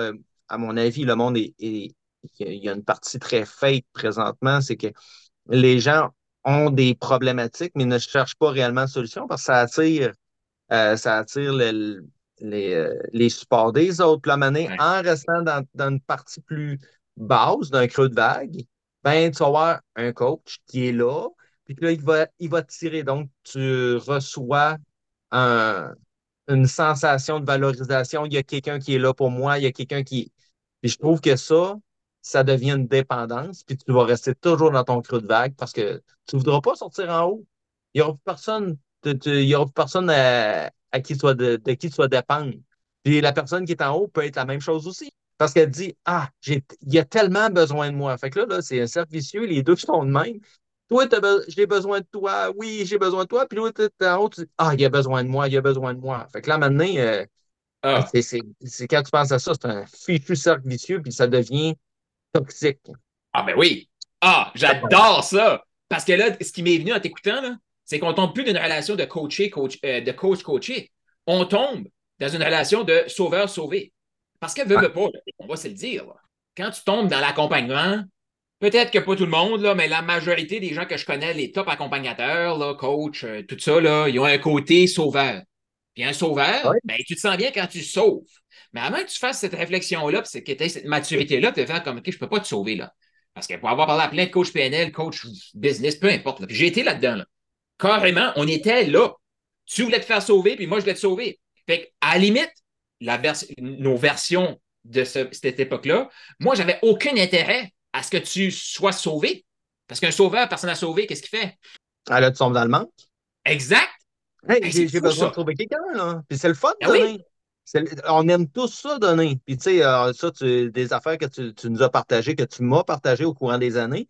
à mon avis, le monde est, est, Il y a une partie très fake présentement, c'est que les gens ont des problématiques, mais ne cherchent pas réellement de solution parce que ça attire, euh, ça attire les, euh, les, supports des autres. Puis en restant dans, une partie plus basse, d'un creux de vague, ben, tu vas avoir un coach qui est là, puis là, il va, il va tirer. Donc, tu reçois une sensation de valorisation. Il y a quelqu'un qui est là pour moi, il y a quelqu'un qui. Puis je trouve que ça, ça devient une dépendance, puis tu vas rester toujours dans ton creux de vague parce que tu ne voudras pas sortir en haut. Il n'y aura plus personne, il aura personne à, qui soit de, qui tu sois dépendre. Puis la personne qui est en haut peut être la même chose aussi. Parce qu'elle dit Ah, il y a tellement besoin de moi. Fait que là, là c'est un cercle vicieux, les deux sont de même. Toi, j'ai besoin de toi. Oui, j'ai besoin de toi. Puis là, tu es en haut, tu dis Ah, il a besoin de moi, il a besoin de moi. Fait que là, maintenant, euh, ah. c'est quand tu penses à ça, c'est un fichu cercle vicieux, puis ça devient toxique. Ah, ben oui. Ah, j'adore ça. Parce que là, ce qui m'est venu en t'écoutant, c'est qu'on tombe plus d'une relation de coacher, coach, euh, de coach coaché. On tombe dans une relation de sauveur-sauvé. Parce que veut, veut pas, on va se le dire. Quand tu tombes dans l'accompagnement, peut-être que pas tout le monde, là, mais la majorité des gens que je connais, les top accompagnateurs, là, coach, euh, tout ça, là, ils ont un côté sauveur. Puis un sauveur, ben, tu te sens bien quand tu sauves. Mais avant que tu fasses cette réflexion-là, que tu aies cette maturité-là, tu faire comme, OK, je ne peux pas te sauver là. Parce que pour avoir parlé à plein de coachs PNL, coach business, peu importe. Puis j'ai été là-dedans. Là. Carrément, on était là. Tu voulais te faire sauver, puis moi, je voulais te sauver. Fait à la limite, la nos versions de cette époque-là, moi, j'avais aucun intérêt à ce que tu sois sauvé. Parce qu'un sauveur, personne n'a sauvé, qu'est-ce qu'il fait? Là, tu tombes dans le manque. Exact. Hey, j'ai besoin de trouver quelqu'un, là. Puis c'est le fun de ben donner. On aime tous ça donner. Puis tu sais, euh, ça, des affaires que tu, nous as partagées, que tu m'as partagées au courant des années,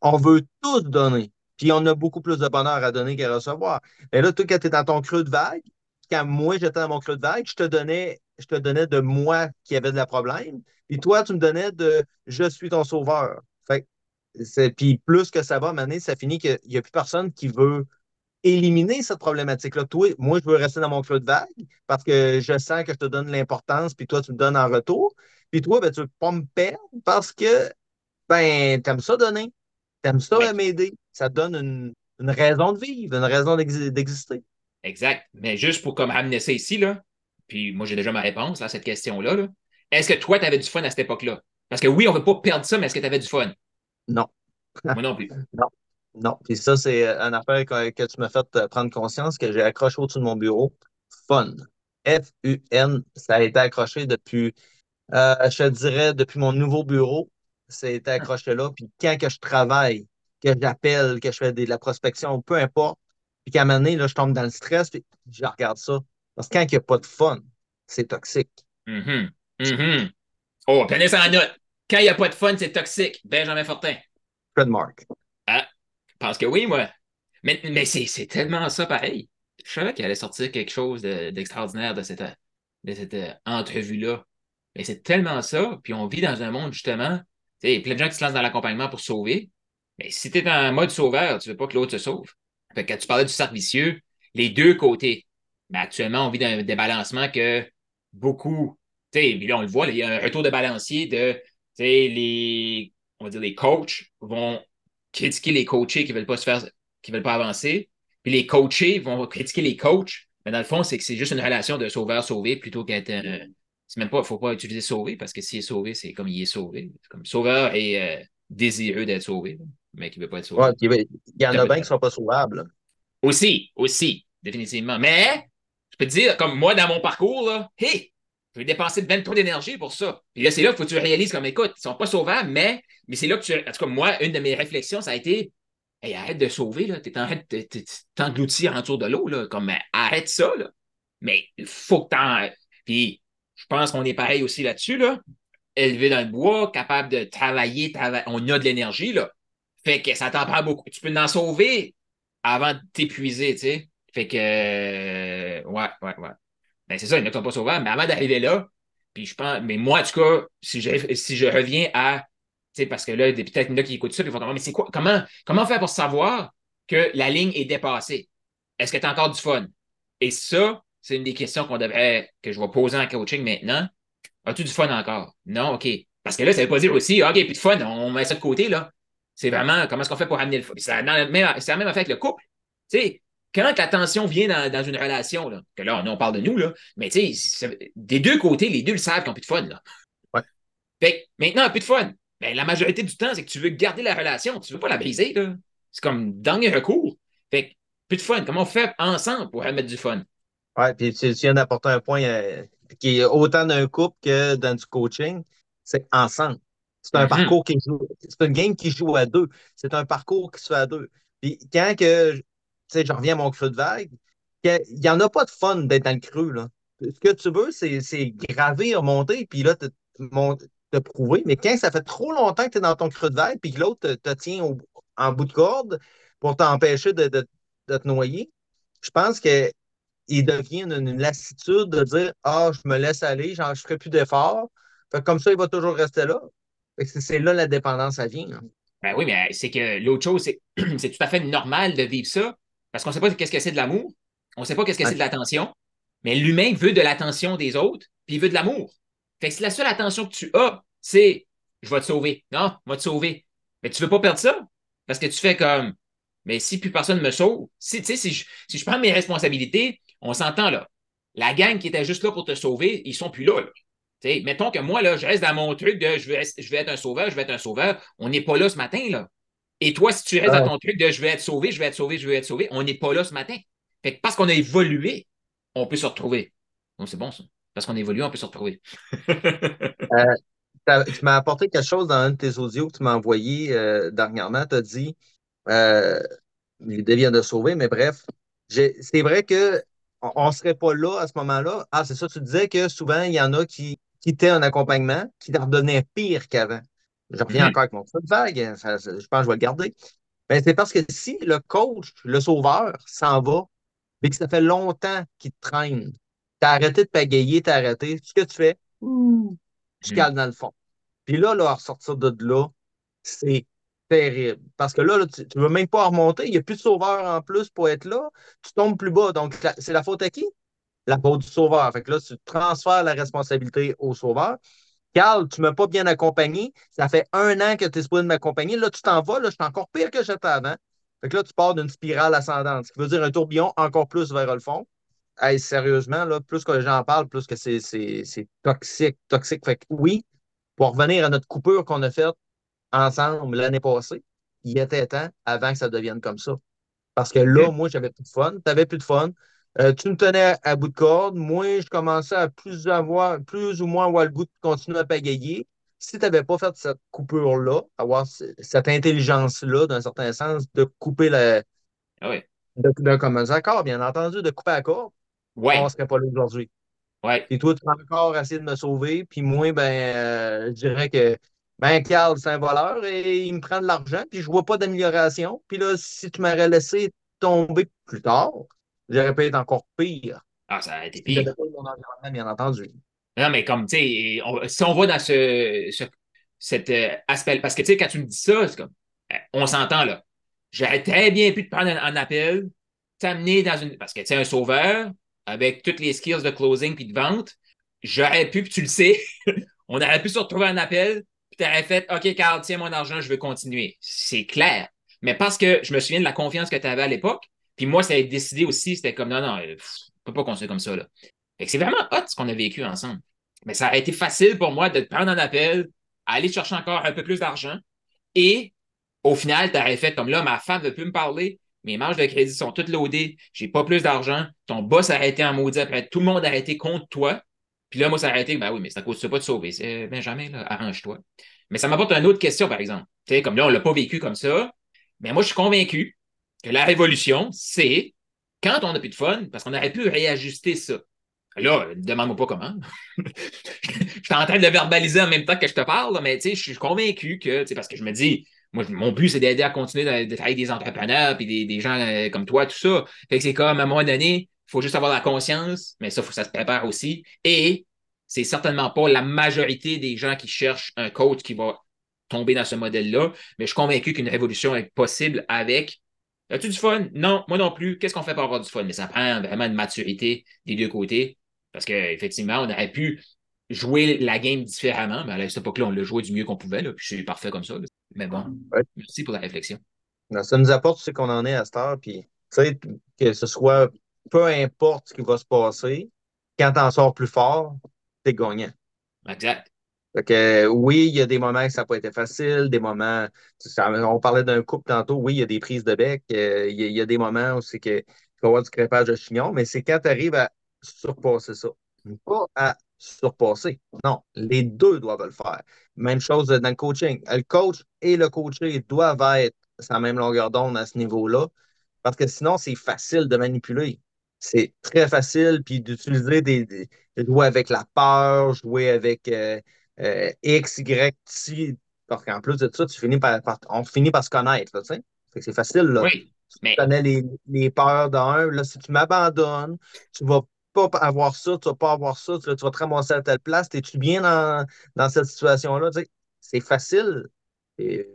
on veut tous donner. Puis on a beaucoup plus de bonheur à donner qu'à recevoir. Et là, toi, quand tu es dans ton creux de vague, quand moi j'étais dans mon creux de vague, je te donnais, je te donnais de moi qui avait de la problème. Puis toi, tu me donnais de je suis ton sauveur. Fait puis plus que ça va, maintenant, ça finit qu'il n'y a plus personne qui veut éliminer cette problématique-là. Toi, moi, je veux rester dans mon creux de vague parce que je sens que je te donne l'importance, puis toi, tu me donnes en retour. Puis toi, ben, tu ne veux pas me perdre parce que ben, tu aimes ça donner. Tu aimes ça m'aider. Ça te donne une, raison de vivre, une raison d'exister. Exact. Mais juste pour comme amener ça ici, là, puis moi, j'ai déjà ma réponse à cette question-là. -là, est ce que toi, tu avais du fun à cette époque-là? Parce que oui, on ne veut pas perdre ça, mais est-ce que tu avais du fun? Non. *laughs* Moi non plus. non. Non, puis ça, c'est un affaire que, tu m'as fait euh, prendre conscience que j'ai accroché au-dessus de mon bureau. Fun. F-U-N. Ça a été accroché depuis, euh, je te dirais, depuis mon nouveau bureau. Ça a été accroché là. Puis quand que je travaille, que j'appelle, que je fais de la prospection, peu importe, puis qu'à un moment donné, là, je tombe dans le stress, puis je regarde ça. Parce que quand il n'y a pas de fun, c'est toxique. Mm -hmm. Oh, prenez ça en note. Quand il n'y a pas de fun, c'est toxique. Benjamin Fortin. Trademark. Ah, parce que oui, moi. Mais, mais c'est tellement ça pareil. Je savais qu'il allait sortir quelque chose d'extraordinaire de, cette, de cette euh, entrevue-là. Mais c'est tellement ça. Puis on vit dans un monde, justement, il y a plein de gens qui se lancent dans l'accompagnement pour sauver. Mais si tu es en mode sauveur, tu ne veux pas que l'autre se sauve. Fait que quand tu parlais du cercle vicieux, les deux côtés. Mais actuellement, on vit dans un débalancement que beaucoup, tu sais, là, on le voit, il y a un retour de balancier de, les, on va dire, les coachs vont critiquer les coachés qui ne veulent pas se faire, qui veulent pas avancer. Puis les coachés vont critiquer les coachs. Mais dans le fond, c'est que c'est juste une relation de sauveur-sauvé plutôt qu'être un. C'est même pas, il ne faut pas utiliser sauvé parce que s'il est sauvé, c'est comme il est sauvé. comme sauveur et euh, désireux d'être sauvé, mais qui ne veut pas être sauvé. il y en a bien qui ne sont pas sauvables. Aussi, aussi, définitivement. Mais peux te dire, comme moi, dans mon parcours, là, hey, je vais dépenser même trop d'énergie pour ça. Puis là, c'est là qu'il faut que tu réalises comme écoute, ils sont pas sauvables, mais, mais c'est là que tu. En tout cas, moi, une de mes réflexions, ça a été Hey, arrête de sauver, là. T'es en train de t'engloutir autour de l'eau, là. Comme arrête ça, là. Mais il faut que t'en. Puis je pense qu'on est pareil aussi là-dessus, là. Élevé dans le bois, capable de travailler, on a de l'énergie, là. Fait que ça t'en prend beaucoup. Tu peux en sauver avant de t'épuiser, tu sais. Fait que, euh, ouais, ouais, ouais. Ben, c'est ça, il y en sont pas sauvables, mais avant d'arriver là, puis je pense, mais moi, en tout cas, si je, si je reviens à, tu sais, parce que là, peut-être qu'il y en a qui écoutent ça, puis ils vont mais c'est quoi, comment, comment faire pour savoir que la ligne est dépassée? Est-ce que tu as encore du fun? Et ça, c'est une des questions qu'on devrait, que je vais poser en coaching maintenant. As-tu du fun encore? Non, OK. Parce que là, ça veut pas dire aussi, OK, puis de fun, on met ça de côté, là. C'est vraiment comment est-ce qu'on fait pour amener le fun? C'est la même affaire avec le couple. Tu sais, quand la tension vient dans, une relation, là, que là, on, parle de nous, là, mais tu sais, des deux côtés, les deux le savent qu'ils n'ont plus de fun. Là. Ouais. Fait maintenant, plus de fun. Ben, la majorité du temps, c'est que tu veux garder la relation, tu ne veux pas la briser. C'est comme dernier recours. Fait plus de fun. Comment on fait ensemble pour remettre du fun? Oui, puis tu viens d'apporter un point euh, qui est autant d'un couple que dans du coaching, c'est ensemble. C'est un mm-hmm. parcours qui joue. C'est une game qui joue à deux. C'est un parcours qui se fait à deux. Puis quand que sais, je reviens à mon creux de vague, il n'y en a pas de fun d'être dans le creux. Là. Ce que tu veux, c'est graver, remonter, puis là, te, prouver. Mais quand ça fait trop longtemps que tu es dans ton creux de vague, puis que l'autre te, tient en bout de corde pour t'empêcher de, te noyer, je pense qu'il devient une, lassitude de dire Ah, je me laisse aller, genre, je ne ferai plus d'efforts. Comme ça, il va toujours rester là. C'est là la dépendance, ça vient. Ben oui, mais c'est que l'autre chose, c'est *clears throat* tout à fait normal de vivre ça. Parce qu'on ne sait pas qu'est-ce que c'est de l'amour, on ne sait pas qu'est-ce que c'est de l'attention, mais l'humain veut de l'attention des autres, puis il veut de l'amour. Fait que si la seule attention que tu as, c'est je vais te sauver. Non, je vais te sauver. Mais tu ne veux pas perdre ça parce que tu fais comme mais si plus personne me sauve, si, si, je, si je prends mes responsabilités, on s'entend là. La gang qui était juste là pour te sauver, ils sont plus là. mettons que moi, là, je reste dans mon truc de je vais, je vais être un sauveur, je vais être un sauveur. On n'est pas là ce matin. Là. Et toi, si tu restes dans ton truc de je vais être sauvé, je vais être sauvé, je vais être sauvé, on n'est pas là ce matin. Fait que parce qu'on a évolué, on peut se retrouver. Donc, c'est bon, ça. Parce qu'on a évolué, on peut se retrouver. *laughs* Euh, tu m'as apporté quelque chose dans un de tes audios que tu m'as envoyé euh, dernièrement. Tu as dit euh, l'idée vient de sauver, mais bref, c'est vrai qu'on ne serait pas là à ce moment-là. Ah, c'est ça, tu disais que souvent, il y en a qui quittaient un accompagnement qui leur donnait pire qu'avant. Je reviens encore avec mon de vague, hein, je pense que je vais le garder. Ben, c'est parce que si le coach, le sauveur, s'en va, et que ça fait longtemps qu'il te traîne, tu as arrêté de pagayer, tu as arrêté, ce que tu fais, tu hmm. cales dans le fond. Puis là, là, ressortir de là, c'est terrible. Parce que là, tu ne veux même pas remonter, il n'y a plus de sauveur en plus pour être là, tu tombes plus bas. Donc, c'est la faute à qui? La faute du sauveur. Fait que là, tu transfères la responsabilité au sauveur. Carl, tu ne m'as pas bien accompagné. Ça fait un an que tu es supposé m'accompagner. Là, tu t'en vas. Là, je suis encore pire que j'étais avant. Fait que là, tu pars d'une spirale ascendante, ce qui veut dire un tourbillon encore plus vers le fond. Hey, sérieusement, là, plus que j'en parle, plus que c'est toxique, toxique. Fait que oui, pour revenir à notre coupure qu'on a faite ensemble l'année passée, il était temps avant que ça devienne comme ça. Parce que là, moi, j'avais plus de fun. Tu n'avais plus de fun. Euh, tu me tenais à, bout de corde. Moi, je commençais à plus, avoir, plus ou moins avoir le goût de continuer à pagayer. Si tu n'avais pas fait cette coupure-là, avoir cette intelligence-là, d'un certain sens, de couper la. Ah oui. D'un commun accord, bien entendu, de couper la corde, ouais. on ne serait pas là aujourd'hui. Ouais. Et toi, tu as encore essayé de me sauver, puis moi, ben, euh, je dirais que ben, Carl, c'est un voleur et il me prend de l'argent, puis je vois pas d'amélioration. Puis là, si tu m'aurais laissé tomber plus tard, j'aurais pu être encore pire. Ah, ça a été pire. pas mon environnement, bien entendu. Non, mais comme, tu sais, si on va dans ce, cet euh, aspect, parce que, tu sais, quand tu me dis ça, c'est comme, euh, on s'entend, là. J'aurais très bien pu te prendre un, appel, t'amener dans une, parce que, tu sais, un sauveur, avec toutes les skills de closing puis de vente, j'aurais pu, puis tu le sais, *laughs* on aurait pu se retrouver un appel, puis tu aurais fait, OK, Carl, tiens mon argent, je veux continuer. C'est clair. Mais parce que je me souviens de la confiance que tu avais à l'époque, puis moi, ça a décidé aussi, c'était comme non, non, on ne peut pas construire comme ça. Là. c'est vraiment hot ce qu'on a vécu ensemble. Mais ça a été facile pour moi de te prendre un appel, aller chercher encore un peu plus d'argent. Et au final, tu aurais fait comme là, ma femme ne veut plus me parler, mes marges de crédit sont toutes loadées, j'ai pas plus d'argent, ton boss a arrêté en maudit après, tout le monde a arrêté contre toi. Puis là, moi, ça a arrêté. Ben oui, mais ça ne cause pas de sauver. C'est Benjamin, là, arrange-toi. Mais ça m'apporte une autre question, par exemple. Tu sais, comme là, on ne l'a pas vécu comme ça. Mais moi, je suis convaincu que la révolution, c'est quand on n'a plus de fun, parce qu'on aurait pu réajuster ça. Là, demande-moi pas comment. *laughs* je suis en train de verbaliser en même temps que je te parle, mais je suis convaincu que, parce que je me dis, moi, mon but, c'est d'aider à continuer de, travailler avec des entrepreneurs puis des, gens euh, comme toi, tout ça. C'est comme, à un moment donné, il faut juste avoir la conscience, mais ça, faut que ça se prépare aussi. Et c'est certainement pas la majorité des gens qui cherchent un coach qui va tomber dans ce modèle-là, mais je suis convaincu qu'une révolution est possible avec As-tu du fun? Non, moi non plus. Qu'est-ce qu'on fait pour avoir du fun? Mais ça prend vraiment une maturité des deux côtés. Parce qu'effectivement, on aurait pu jouer la game différemment, mais à cette époque-là, on l'a joué du mieux qu'on pouvait, là, puis c'est parfait comme ça. Mais bon, merci pour la réflexion. ça nous apporte ce qu'on en est à cette heure, puis que ce soit peu importe ce qui va se passer, quand t'en sors plus fort, t'es gagnant. Exact. Que, oui, il y a des moments que ça n'a pas été facile, des moments. on parlait d'un couple tantôt, oui, il y a des prises de bec, euh, il, y a, des moments où c'est qu'il faut avoir du crépage de chignon, mais c'est quand tu arrives à surpasser ça. Pas à surpasser. Non, les deux doivent le faire. Même chose dans le coaching. Le coach et le coaché doivent être à la même longueur d'onde à ce niveau-là, parce que sinon, c'est facile de manipuler. C'est très facile, puis d'utiliser des, jouer avec la peur, jouer avec euh, euh, X, Y, T, parce qu'en plus de ça, tu finis par, on finit par se connaître, tu sais. C'est facile, là. Oui, Tu connais les, les peurs d'un. Là, si tu m'abandonnes, tu vas pas avoir ça, tu vas pas avoir ça, tu, vas te ramasser à telle place. Es-tu bien dans, cette situation-là? c'est facile. Et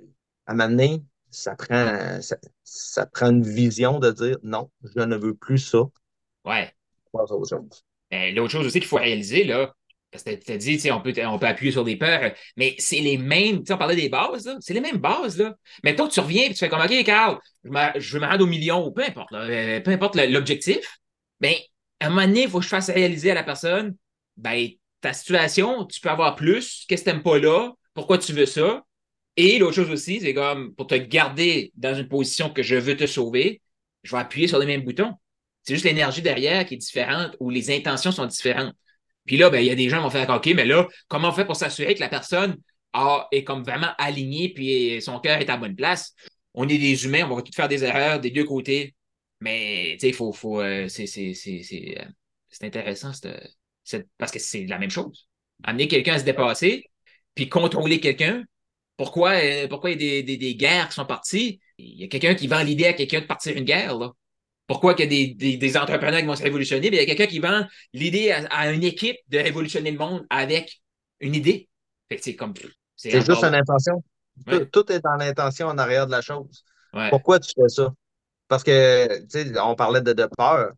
à m'amener, ça prend, ça, prend une vision de dire non, je ne veux plus ça. Ouais. Ben, l'autre chose aussi qu'il faut réaliser, là, parce que tu as dit, on peut, on peut appuyer sur des peurs, mais c'est les mêmes, tu on parlait des bases, c'est les mêmes bases. Là. Tu reviens et tu fais comme, OK, Carl, je, veux me rendre au million, peu importe, euh, peu importe l'objectif, bien, à un moment donné, il faut que je fasse réaliser à la personne, ben, ta situation, tu peux avoir plus, qu'est-ce que tu n'aimes pas là, pourquoi tu veux ça? Et l'autre chose aussi, c'est comme pour te garder dans une position que je veux te sauver, je vais appuyer sur les mêmes boutons. C'est juste l'énergie derrière qui est différente ou les intentions sont différentes. Puis là, ben, il y a des gens qui vont faire OK, mais là, comment on fait pour s'assurer que la personne a, est comme vraiment alignée puis son cœur est à bonne place? On est des humains, on va tout faire des erreurs des deux côtés. Mais tu sais, faut, faut, euh, c'est, euh, intéressant parce que c'est la même chose. Amener quelqu'un à se dépasser, puis contrôler quelqu'un. Pourquoi, euh, pourquoi il y a des, guerres qui sont parties? Il y a quelqu'un qui vend l'idée à quelqu'un de partir une guerre. Là. Pourquoi il y a des, entrepreneurs qui vont se révolutionner? il y a quelqu'un qui vend l'idée à, une équipe de révolutionner le monde avec une idée. c'est comme. C'est juste une intention. Tout, est dans l'intention en arrière de la chose. Pourquoi tu fais ça? Parce que, tu sais, on parlait de, peur.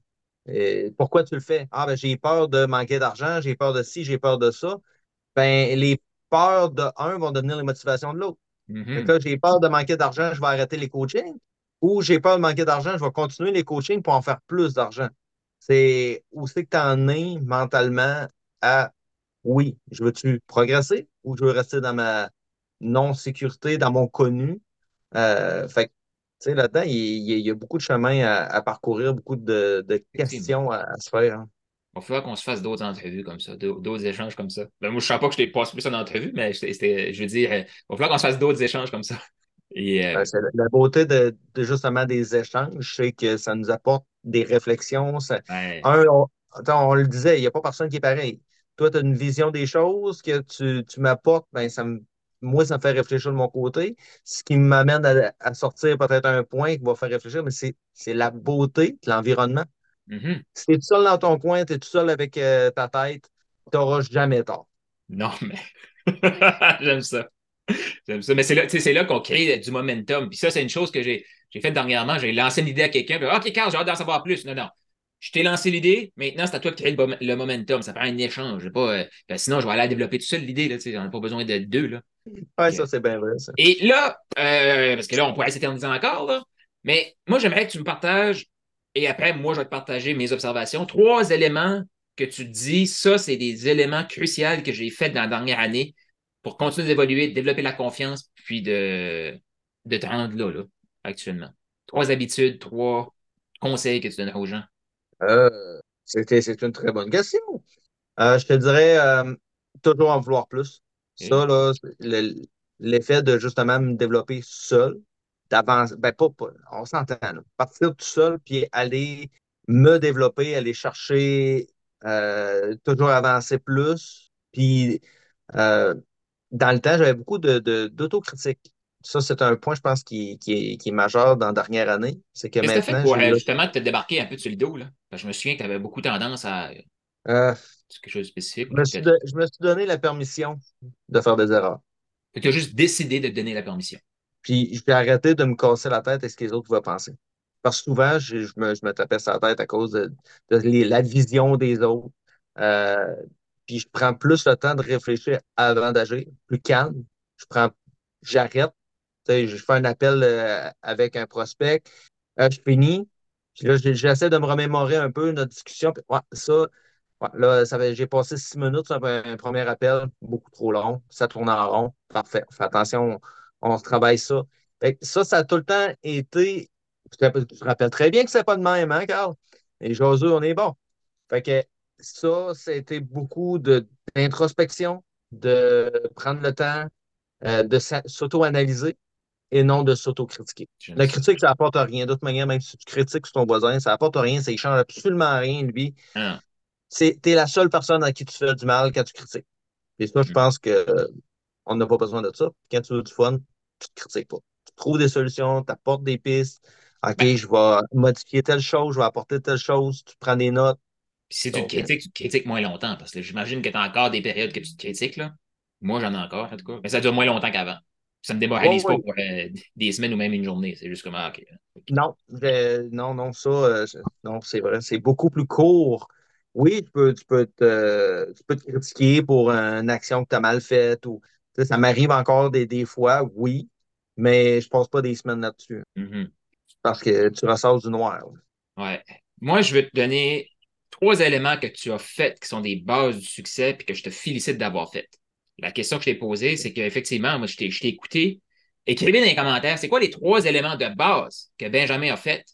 Et pourquoi tu le fais? Ah, ben, j'ai peur de manquer d'argent, j'ai peur de ci, j'ai peur de ça. Ben, les peurs de un vont devenir les motivations de l'autre. Mm-hmm. j'ai peur de manquer d'argent, je vais arrêter les coachings. Ou j'ai peur de manquer d'argent, je vais continuer les coachings pour en faire plus d'argent. C'est où c'est que tu en es mentalement à oui, je veux-tu progresser ou je veux rester dans ma non-sécurité, dans mon connu? Euh, fait sais, là-dedans, il, y a beaucoup de chemins à, parcourir, beaucoup de, questions à, se faire. Hein. Il va falloir qu'on se fasse d'autres entrevues comme ça, d'autres échanges comme ça. Ben, moi, je ne sais pas que je t'ai passé plus en entrevue, mais je veux dire, il va falloir qu'on se fasse d'autres échanges comme ça. Euh, c'est la beauté de, justement des échanges, c'est que ça nous apporte des réflexions. un, on, le disait, il n'y a pas personne qui est pareil. Toi, tu as une vision des choses que tu, tu m'apportes, ben, ça me moi, ça me fait réfléchir de mon côté. Ce qui m'amène à, sortir peut-être un point qui va faire réfléchir, mais c'est la beauté de l'environnement. Mm-hmm. Si tu es tout seul dans ton coin, tu es tout seul avec euh, ta tête, tu n'auras jamais tort. Non, mais *laughs* j'aime ça. J'aime ça. Mais c'est là, là qu'on crée du momentum. Puis ça, c'est une chose que j'ai faite dernièrement. J'ai lancé une idée à quelqu'un. OK, Carl, j'ai hâte d'en savoir plus. Non, non. Je t'ai lancé l'idée, maintenant c'est à toi de créer le, momentum. Ça prend un échange. Pas, euh, ben, sinon, je vais aller la développer tout seul l'idée. J'en ai pas besoin de deux. Là. Oui, ça, c'est bien vrai. Ça. Et là, euh, parce que là, on pourrait s'éterniser encore, là, mais moi, j'aimerais que tu me partages, et après, moi, je vais te partager mes observations. Trois éléments que tu dis, ça, c'est des éléments cruciaux que j'ai fait dans la dernière année pour continuer d'évoluer, de développer la confiance, puis de, de te rendre là, là, actuellement. Trois habitudes, trois conseils que tu donnerais aux gens. Euh, c'est une très bonne question. Euh, je te dirais euh, toujours en vouloir plus. Ça, là, le- l'effet de justement me développer seul, d'avancer, ben pas, pas- on s'entend, partir tout seul, puis aller me développer, aller chercher, euh, toujours avancer plus. Puis euh, dans le temps, j'avais beaucoup de, de- d'autocritique. Ça, c'est un point, je pense, qui, qui est, qui est majeur dans la dernière année. C'est que que tu as fait maintenant, pour euh, justement te débarquer un peu sur le dos, là? Parce que je me souviens que tu avais beaucoup tendance à euh, c'est quelque chose de spécifique. je me suis, de- je me suis donné la permission de faire des erreurs. Tu as juste décidé de te donner la permission. Puis je vais arrêter de me casser la tête à ce que les autres vont penser. Parce que souvent, je, je me, je me tapais sur la tête à cause de, de les- la vision des autres. Euh, puis je prends plus le temps de réfléchir avant d'agir, plus calme. Je prends, j'arrête. Je fais un appel euh, avec un prospect. Euh, je finis. Puis là, j'essaie de me remémorer un peu notre discussion. Ouais, ça, là, ça j'ai passé six minutes sur un, premier appel, beaucoup trop long. Ça tourne en rond. Parfait. Fais attention, on, on travaille ça. Fait ça, ça a tout le temps été. Tu te rappelles, très bien que c'est pas de même, hein, Carl? Et Josué, on est bon. Fait que ça, c'était beaucoup de, d'introspection, de prendre le temps euh, de sa- s'auto-analyser et non de s'auto-critiquer. La ça. critique, ça apporte rien. D'autre manière, même si tu critiques sur ton voisin, ça apporte rien, ça ne change absolument rien, lui. Ah, C'est, t'es la seule personne à qui tu fais du mal quand tu critiques. Et ça, je hum. pense que euh, on n'a pas besoin de ça. Quand tu veux du fun, tu ne critiques pas. Tu trouves des solutions, tu apportes des pistes. OK, Ben, je vais modifier telle chose, je vais apporter telle chose, tu prends des notes. Puis si tu te euh, critiques, tu te critiques moins longtemps. Parce que j'imagine que tu as encore des périodes que tu te critiques, là. Moi, j'en ai encore, en tout cas. Mais ça dure moins longtemps qu'avant. Ça me démoralise pas ouais. pour euh, des semaines ou même une journée. C'est juste comme, ah, OK. Non, non, non, ça, euh, non, c'est vrai, c'est beaucoup plus court. Oui, tu peux, tu peux te, tu peux te critiquer pour une action que tu as mal faite ou ça m'arrive encore des, des fois, oui, mais je passe pas des semaines là-dessus Mhm. parce que tu ressors du noir. Ouais. Moi, je vais te donner trois éléments que tu as faits qui sont des bases du succès puis que je te félicite d'avoir fait. La question que je t'ai posée, c'est qu'effectivement, moi, je t'ai je t'ai écouté. Écrivez dans les commentaires, c'est quoi les trois éléments de base que Benjamin a fait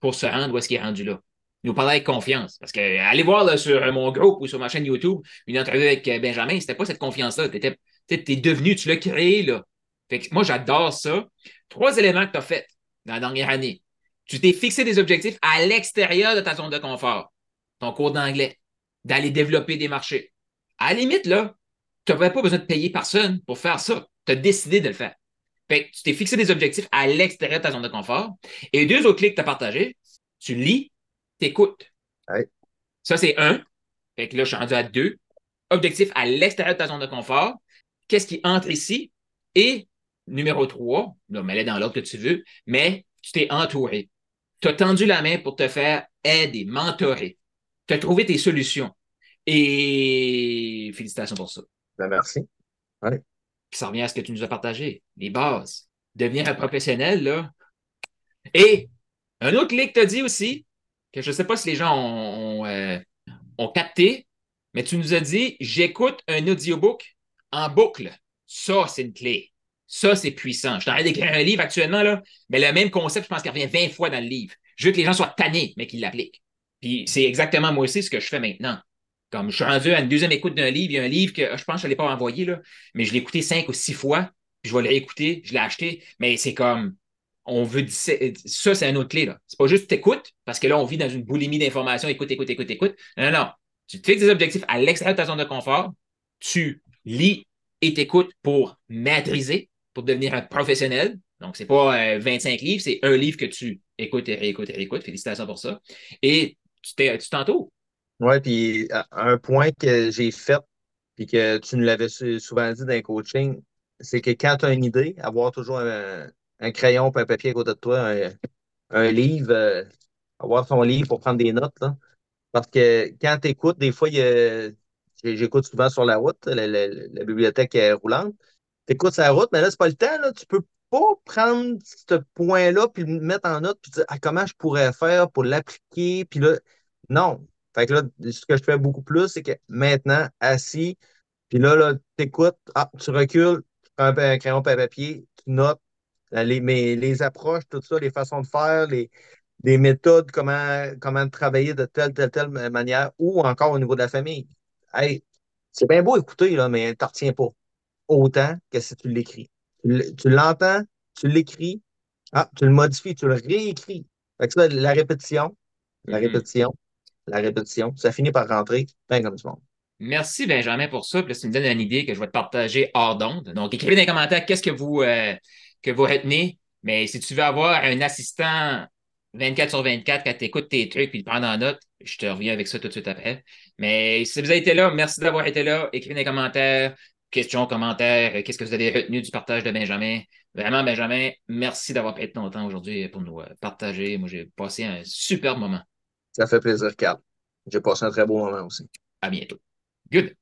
pour se rendre où est-ce qu'il est rendu là? Nous parler avec confiance. Parce que allez voir là, sur mon groupe ou sur ma chaîne YouTube une entrevue avec euh, Benjamin, c'était pas cette confiance-là. Tu es devenu, tu l'as créé là. Moi, j'adore ça. Trois éléments que tu as fait dans la dernière année. Tu t'es fixé des objectifs à l'extérieur de ta zone de confort. Ton cours d'anglais, d'aller développer des marchés. À la limite, là, tu n'avais pas besoin de payer personne pour faire ça. Tu as décidé de le faire. Fait que tu t'es fixé des objectifs à l'extérieur de ta zone de confort. Et les deux autres clés que tu as partagés, tu lis, tu écoutes. Ouais. Ça, c'est un. Fait que là, je suis rendu à deux. Objectif à l'extérieur de ta zone de confort. Qu'est-ce qui entre ici? Et numéro trois, là, mets-les dans l'ordre que tu veux, mais tu t'es entouré. Tu as tendu la main pour te faire aider, mentorer. Tu as trouvé tes solutions. Et félicitations pour ça. Ben, merci. Ouais. Puis ça revient à ce que tu nous as partagé, les bases. Devenir un professionnel, là. Et un autre clé que tu as dit aussi, que je ne sais pas si les gens ont, ont, euh, ont capté, mais tu nous as dit j'écoute un audiobook en boucle. Ça, c'est une clé. Ça, c'est puissant. Je suis en train d'écrire un livre actuellement, là, mais le même concept, je pense qu'il revient 20 fois dans le livre. Je veux que les gens soient tannés, mais qu'ils l'appliquent. Puis c'est exactement moi aussi ce que je fais maintenant. Comme je suis rendu à une deuxième écoute d'un livre, il y a un livre que je pense que je ne l'ai pas envoyé, là, mais je l'ai écouté cinq ou six fois, puis je vais le réécouter, je l'ai acheté, mais c'est comme on veut ça, c'est une autre clé. C'est pas juste t'écoutes, parce que là, on vit dans une boulimie d'informations, écoute, écoute, écoute, écoute. Non, non. Tu te fixes des objectifs à l'extérieur de ta zone de confort, tu lis et t'écoutes pour maîtriser, pour devenir un professionnel. Donc, c'est pas euh, 25 livres, c'est un livre que tu écoutes et réécoutes et réécoutes. Félicitations pour ça. Et tu t'entoures? Oui, puis un point que j'ai fait, puis que tu nous l'avais souvent dit dans le coaching, c'est que quand tu as une idée, avoir toujours un, un crayon et un papier à côté de toi, un, livre, euh, avoir son livre pour prendre des notes. Parce que quand tu écoutes, des fois, j'écoute souvent sur la route, la, la, la bibliothèque est roulante. Tu écoutes sur la route, mais là, c'est pas le temps. Là. Tu peux pas prendre ce point-là puis le mettre en note puis dire ah, comment je pourrais faire pour l'appliquer. Puis là, non. Fait que là, ce que je fais beaucoup plus, c'est que maintenant, assis, puis là, là tu écoutes, ah, tu recules, tu prends un, crayon un papier, tu notes les, mais les approches, tout ça, les façons de faire, les, les méthodes, comment, comment travailler de telle, telle, telle manière, ou encore au niveau de la famille. hey, c'est bien beau écouter, là, mais tu retiens pas autant que si tu l'écris. Tu l'entends, tu l'écris, ah, tu le modifies, tu le réécris. Fait que ça, la répétition, la mm-hmm. répétition, la répétition, ça finit par rentrer bien comme du monde. Merci Benjamin pour ça. Puis là, ça me donne une idée que je vais te partager hors d'onde. Donc, écrivez dans les commentaires qu'est-ce que vous, euh, que vous retenez. Mais si tu veux avoir un assistant 24 sur 24 quand tu écoutes tes trucs et le prendre en note, je te reviens avec ça tout de suite après. Mais si vous avez été là, merci d'avoir été là. Écrivez dans les commentaires, questions, commentaires, euh, qu'est-ce que vous avez retenu du partage de Benjamin? Vraiment, Benjamin, merci d'avoir pris ton temps aujourd'hui pour nous euh, partager. Moi, j'ai passé un super moment. Ça fait plaisir, Carl. J'ai passé un très beau moment aussi. À bientôt. Good.